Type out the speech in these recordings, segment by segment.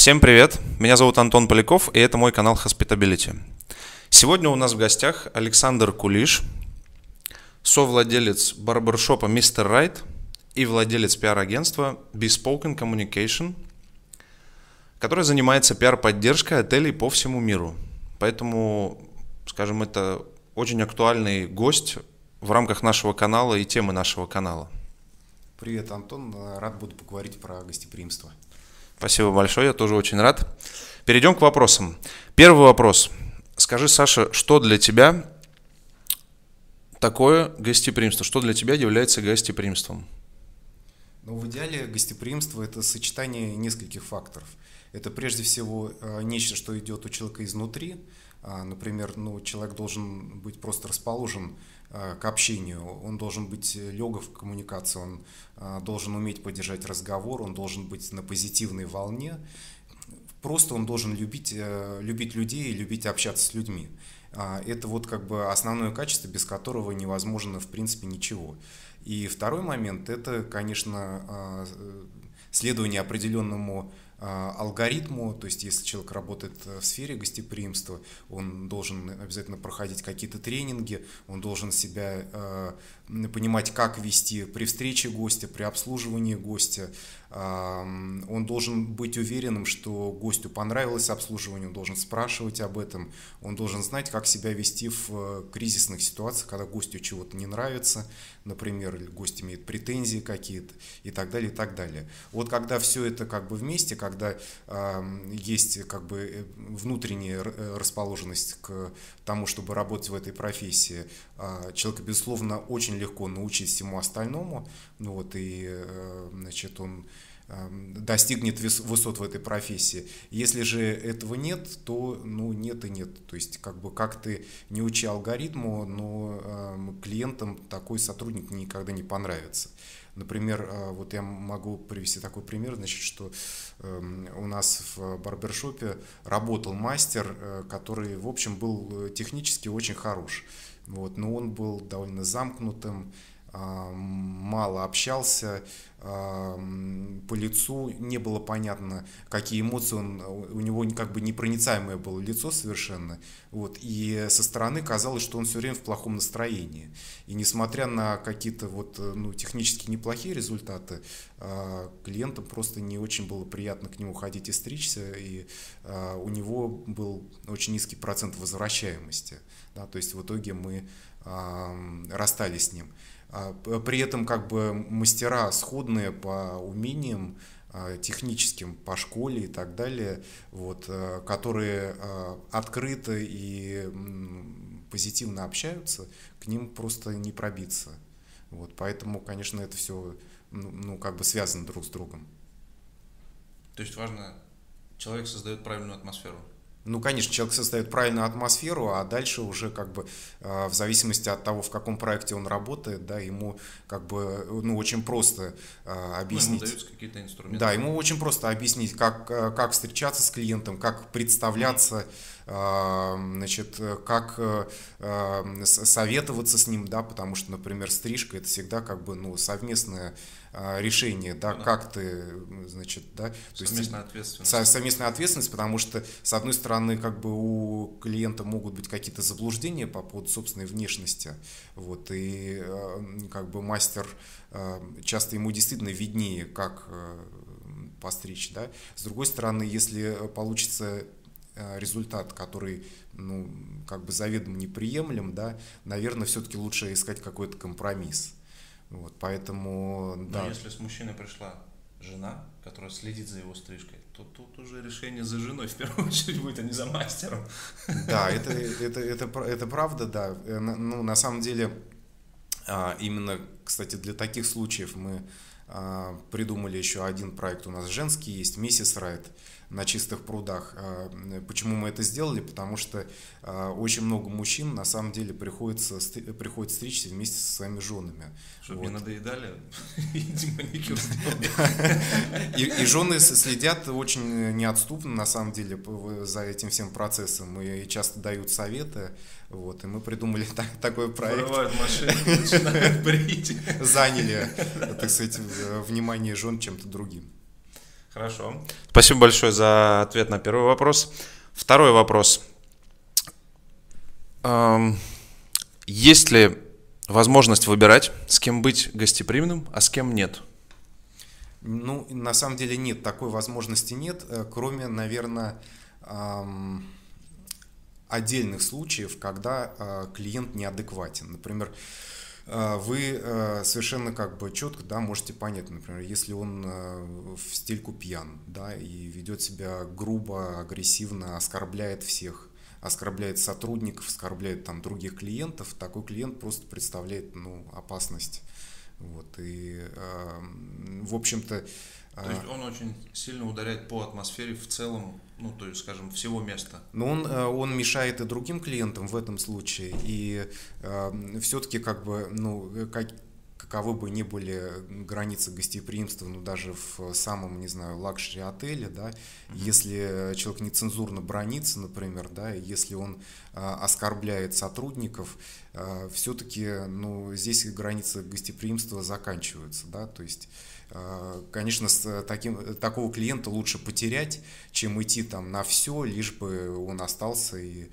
Всем привет! Меня зовут Антон Поляков, и это мой канал Hospitability. Сегодня у нас в гостях Александр Кулиш, совладелец барбершопа Мистер Райт и владелец пиар-агентства Bespoken Communication, который занимается пиар-поддержкой отелей по всему миру. Поэтому, скажем, это очень актуальный гость в рамках нашего канала и темы нашего канала. Привет, Антон. Рад буду поговорить про гостеприимство. Спасибо большое, я тоже очень рад. Перейдем к вопросам. Первый вопрос. Скажи, Саша, что для тебя такое гостеприимство? Что для тебя является гостеприимством? Ну, в идеале гостеприимство – это сочетание нескольких факторов. Это прежде всего э, нечто, что идет у человека изнутри. А, например, ну, человек должен быть просто расположен э, к общению, он должен быть легок в коммуникации, он э, должен уметь поддержать разговор, он должен быть на позитивной волне. Просто он должен любить, любить людей и любить общаться с людьми. А, это вот как бы основное качество, без которого невозможно в принципе ничего. И второй момент – это, конечно, а, следование определенному алгоритму, то есть если человек работает в сфере гостеприимства, он должен обязательно проходить какие-то тренинги, он должен себя а, понимать, как вести при встрече гостя, при обслуживании гостя, он должен быть уверенным, что гостю понравилось обслуживание, он должен спрашивать об этом, он должен знать, как себя вести в э, кризисных ситуациях, когда гостю чего-то не нравится, например, гость имеет претензии какие-то и так далее, и так далее. Вот когда все это как бы вместе, когда есть как бы э, внутренняя э, расположенность к тому, чтобы работать в этой профессии, а, человек, безусловно, очень легко научить всему остальному, ну вот и, значит, он достигнет высот в этой профессии. Если же этого нет, то ну, нет и нет. То есть как бы как ты не учи алгоритму, но э, клиентам такой сотрудник никогда не понравится. Например, э, вот я могу привести такой пример, значит, что у нас в барбершопе работал мастер, э, который, в общем, был технически очень хорош. Вот, но он был довольно замкнутым, мало общался, по лицу не было понятно, какие эмоции он, у него как бы непроницаемое было лицо совершенно, вот, и со стороны казалось, что он все время в плохом настроении, и несмотря на какие-то вот, ну, технически неплохие результаты, а, клиентам просто не очень было приятно к нему ходить и стричься, и а, у него был очень низкий процент возвращаемости, да, то есть в итоге мы расстались с ним. А, при этом как бы мастера сходные по умениям, а, техническим по школе и так далее, вот, э, которые а, открыто и позитивно общаются, к ним просто не пробиться. Вот, поэтому, конечно, это все ну, ну, как бы связано друг с другом. То есть важно, человек создает правильную атмосферу. Ну, конечно, человек создает правильную атмосферу, а дальше уже как бы э, в зависимости от того, в каком проекте он работает, да, ему как бы ну очень просто объяснить. Ну, ему какие-то инструменты. Да, ему очень просто объяснить, как э, как встречаться с клиентом, как представляться. Значит, как советоваться с ним, да, потому что, например, стрижка это всегда как бы, ну, совместное решение, да, ну, как ты, значит, да, совместная есть, ответственность. Совместная ответственность, потому что, с одной стороны, как бы у клиента могут быть какие-то заблуждения по поводу собственной внешности, вот, и как бы мастер, часто ему действительно виднее, как постричь, да. С другой стороны, если получится результат, который, ну, как бы заведомо неприемлем, да, наверное, все-таки лучше искать какой-то компромисс. Вот, поэтому, Но да. если с мужчиной пришла жена, которая следит за его стрижкой, то тут уже решение за женой в первую очередь будет, а не за мастером. Да, это, это, это, это правда, да. Э, ну, на самом деле, а, именно, кстати, для таких случаев мы а, придумали еще один проект у нас женский есть, Миссис Райт на чистых прудах. А, почему мы это сделали? Потому что а, очень много мужчин на самом деле приходится, приходит стричься вместе со своими женами. Чтобы вот. не надоедали, и, жены следят очень неотступно на самом деле за этим всем процессом и часто дают советы. Вот, и мы придумали так, такой проект. Вырывают машину, начинают брить. Заняли, так сказать, внимание жен чем-то другим. Хорошо. Спасибо большое за ответ на первый вопрос. Второй вопрос. Эм, есть ли возможность выбирать, с кем быть гостеприимным, а с кем нет? Ну, на самом деле нет, такой возможности нет, э, кроме, наверное, эм, отдельных случаев, когда э, клиент неадекватен. Например, вы совершенно как бы четко да, можете понять, например, если он в стельку пьян да, и ведет себя грубо, агрессивно, оскорбляет всех, оскорбляет сотрудников, оскорбляет там других клиентов, такой клиент просто представляет ну, опасность. Вот, и, э, в общем-то... То есть он очень сильно ударяет по атмосфере в целом, ну, то есть, скажем, всего места. Но он, он мешает и другим клиентам в этом случае, и э, все-таки как бы, ну, как, каковы бы ни были границы гостеприимства, ну даже в самом, не знаю, luxury отеле, да, mm-hmm. если человек нецензурно бранится, например, да, если он а, оскорбляет сотрудников, а, все-таки, ну, здесь границы гостеприимства заканчиваются, да, то есть а, Конечно, с таким, такого клиента лучше потерять, чем идти там на все, лишь бы он остался и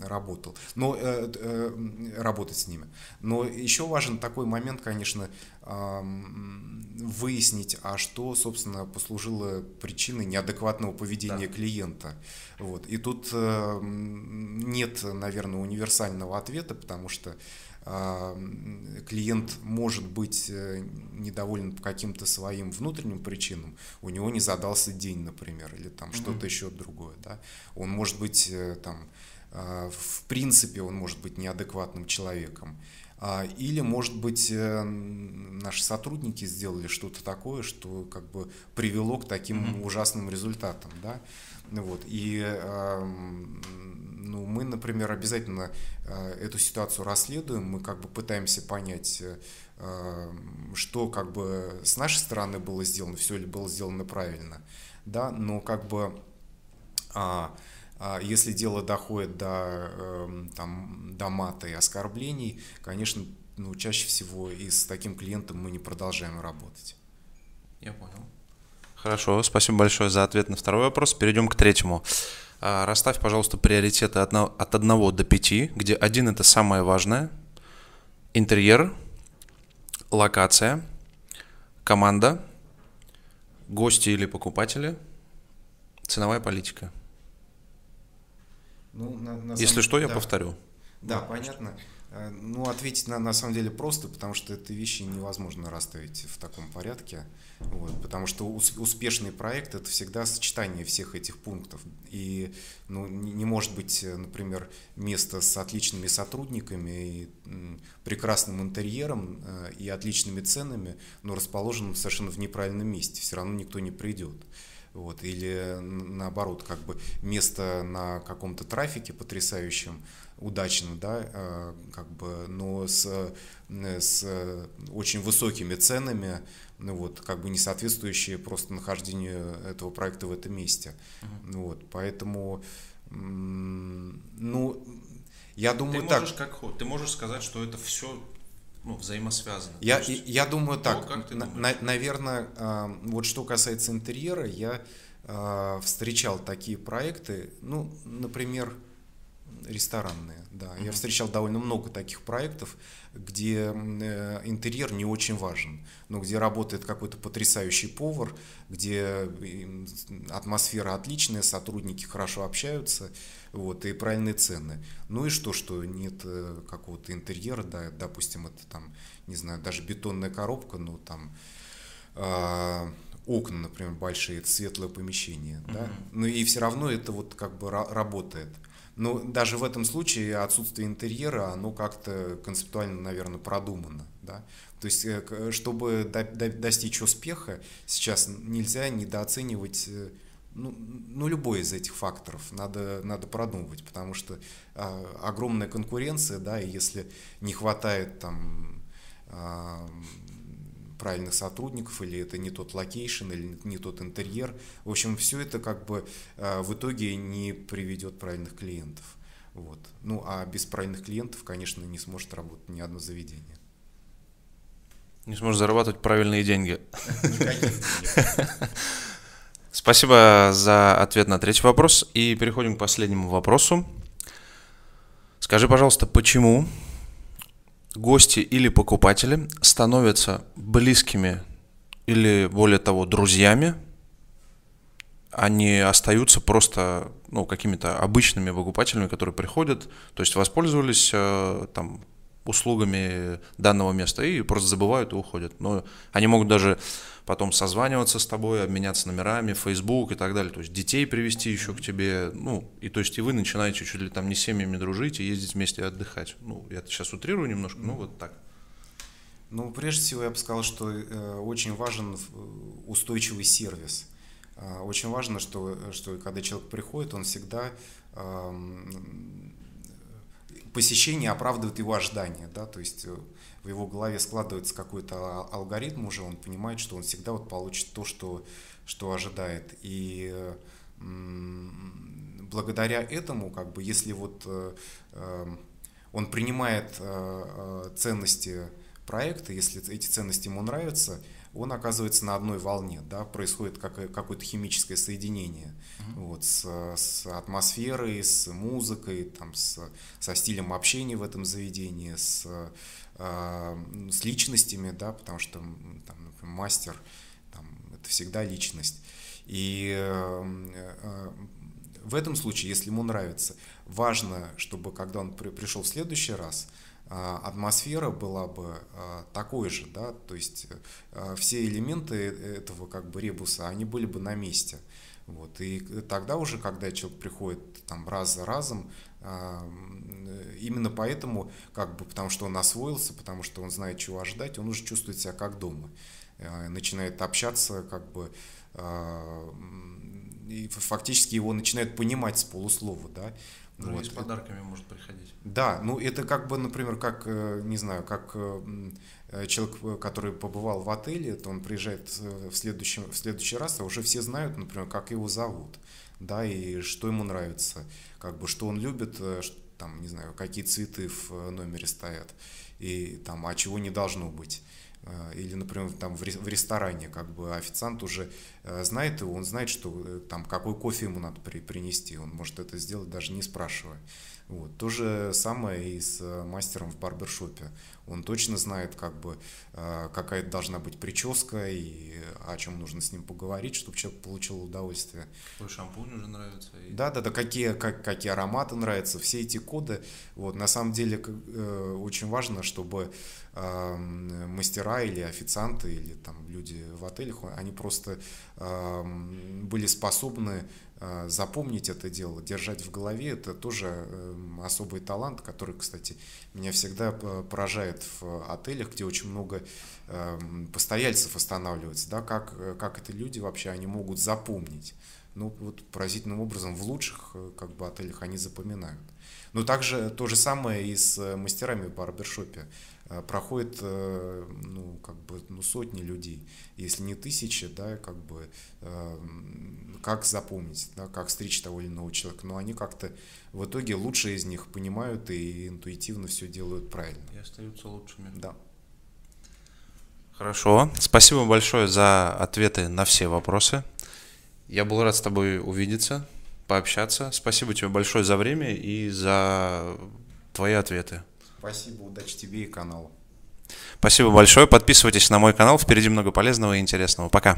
работал, но э, э, работать с ними. Но еще важен такой момент, конечно, выяснить, а что, собственно, послужило причиной неадекватного поведения да. клиента. Вот. И тут эм, нет, наверное, универсального ответа, потому что клиент может быть э, недоволен по каким-то своим внутренним причинам, у него не задался день, например, или там mm-hmm. что-то еще другое, да, он может быть э, там в принципе он может быть неадекватным человеком, или, может быть, э, наши сотрудники сделали что-то такое, что как бы привело к таким mm-hmm. ужасным результатам, да, вот, и ну, мы, например, обязательно э, эту ситуацию расследуем, мы как бы пытаемся понять, э, что как бы с нашей стороны было сделано, все ли было сделано правильно, да, но как бы а, а если дело доходит до, эм, там, до мата и оскорблений, конечно, ну, чаще всего и с таким клиентом мы не продолжаем работать. Я понял. Хорошо, спасибо большое за ответ на второй вопрос. Перейдем к третьему. А, расставь, пожалуйста, приоритеты от 1 до 5, где один это самое важное, интерьер, локация, команда, гости или покупатели, ценовая политика. Ну, на, на Если самом... что, я да. повторю. Да, понятно. Э, ну, ответить на, на самом деле просто, потому что эти вещи невозможно расставить в таком порядке. Вот, потому что успешный проект это всегда сочетание всех этих пунктов. И ну, не может быть, например, место с отличными сотрудниками и прекрасным интерьером э, и отличными ценами, но расположенным совершенно в неправильном месте. Все равно никто не придет. Вот, или наоборот, как бы место на каком-то трафике потрясающем, удачно, да, э, как бы, но с, э, с очень высокими ценами, ну вот, как бы не соответствующие просто нахождению этого проекта в этом месте. Uh-huh. Вот, поэтому, ну, я думаю ты так. Можешь как, ты можешь сказать, что это все ну, взаимосвязаны. Я, есть, я думаю так, на, на, наверное, э, вот что касается интерьера, я э, встречал такие проекты, ну, например, ресторанные, да. Mm-hmm. Я встречал довольно много таких проектов, где э, интерьер не очень важен, но где работает какой-то потрясающий повар, где атмосфера отличная, сотрудники хорошо общаются, вот, и правильные цены. Ну и что, что нет э, какого-то интерьера, да, допустим, это там, не знаю, даже бетонная коробка, ну там э, окна, например, большие, это светлое помещение, mm-hmm. да, ну и все равно это вот как бы работает. Но даже в этом случае отсутствие интерьера, оно как-то концептуально, наверное, продумано. Да? То есть, э, чтобы достичь успеха, сейчас нельзя недооценивать э, ну, ну, любой из этих факторов надо, надо продумывать, потому что э, огромная конкуренция, да, и если не хватает там э, правильных сотрудников, или это не тот location, или не тот интерьер. В общем, все это как бы э, в итоге не приведет правильных клиентов. Вот. Ну, а без правильных клиентов, конечно, не сможет работать ни одно заведение. Не сможешь зарабатывать правильные деньги. Спасибо за ответ на третий вопрос. И переходим к последнему вопросу. Скажи, пожалуйста, почему гости или покупатели становятся близкими или, более того, друзьями, они остаются просто ну, какими-то обычными покупателями, которые приходят, то есть воспользовались э, там, услугами данного места и просто забывают и уходят. Но они могут даже потом созваниваться с тобой, обменяться номерами, Facebook и так далее. То есть детей привести еще к тебе, ну, и то есть и вы начинаете чуть ли там не семьями дружить и ездить вместе отдыхать. Ну, я сейчас утрирую немножко, ну вот так. Ну, прежде всего, я бы сказал, что э, очень важен э, устойчивый сервис. Э, очень важно, что, что когда человек приходит, он всегда э, посещение оправдывает его ожидания, да, то есть э, в его голове складывается какой-то алгоритм уже, он понимает, что он всегда вот получит то, что, что ожидает. И благодаря этому, как бы, если вот э, он принимает э, ценности проекта, если эти ценности ему нравятся, он оказывается на одной волне, да, происходит как, какое-то химическое соединение mm-hmm. вот, с, с атмосферой, с музыкой, там, с, со стилем общения в этом заведении, с, э, с личностями, да, потому что там, например, мастер там, это всегда личность. И э, э, в этом случае, если ему нравится, важно, чтобы когда он при, пришел в следующий раз, атмосфера была бы а, такой же, да, то есть а, все элементы этого как бы ребуса, они были бы на месте. Вот. И тогда уже, когда человек приходит там раз за разом, именно поэтому, как бы, потому что он освоился, потому что он знает, чего ожидать, он уже чувствует себя как дома. Начинает общаться, как бы, и фактически его начинают понимать с полуслова, да. Ну, вот. с подарками может приходить. Да, ну это как бы, например, как, э, не знаю, как э, э, человек, который побывал в отеле, то он приезжает в следующий, в следующий раз, а уже все знают, например, как его зовут, да, и что ему нравится, как бы, что он любит, там, не знаю, какие цветы в номере стоят, и там, а чего не должно быть. Э, или, например, там в ресторане как бы официант уже э, знает его, он знает, что э, там какой кофе ему надо при, принести, он может это сделать даже не спрашивая. Вот. То же самое и с мастером в барбершопе. Он точно знает, как бы, какая должна быть прическа и о чем нужно с ним поговорить, чтобы человек получил удовольствие. Какой шампунь уже нравится. И... Да, да, да, какие, как, какие ароматы нравятся, все эти коды. Вот, на самом деле очень важно, чтобы мастера или официанты или там люди в отелях, они просто были способны запомнить это дело, держать в голове, это тоже особый талант, который, кстати, меня всегда поражает в отелях, где очень много постояльцев останавливается, да, как, как это люди вообще, они могут запомнить. Ну, вот поразительным образом в лучших э, как бы отелях они запоминают. Но также то же самое и с э, мастерами в барбершопе. Э, проходит ну, как бы, ну, сотни людей, если не тысячи, да, как бы, как запомнить, да, как стричь того или иного человека, но они как-то в итоге лучшие из них понимают и интуитивно все делают правильно. И остаются лучшими. Да. Хорошо. Спасибо большое за ответы на все вопросы. Я был рад с тобой увидеться, пообщаться. Спасибо тебе большое за время и за твои ответы. Спасибо, удачи тебе и каналу. Спасибо большое. Подписывайтесь на мой канал. Впереди много полезного и интересного. Пока.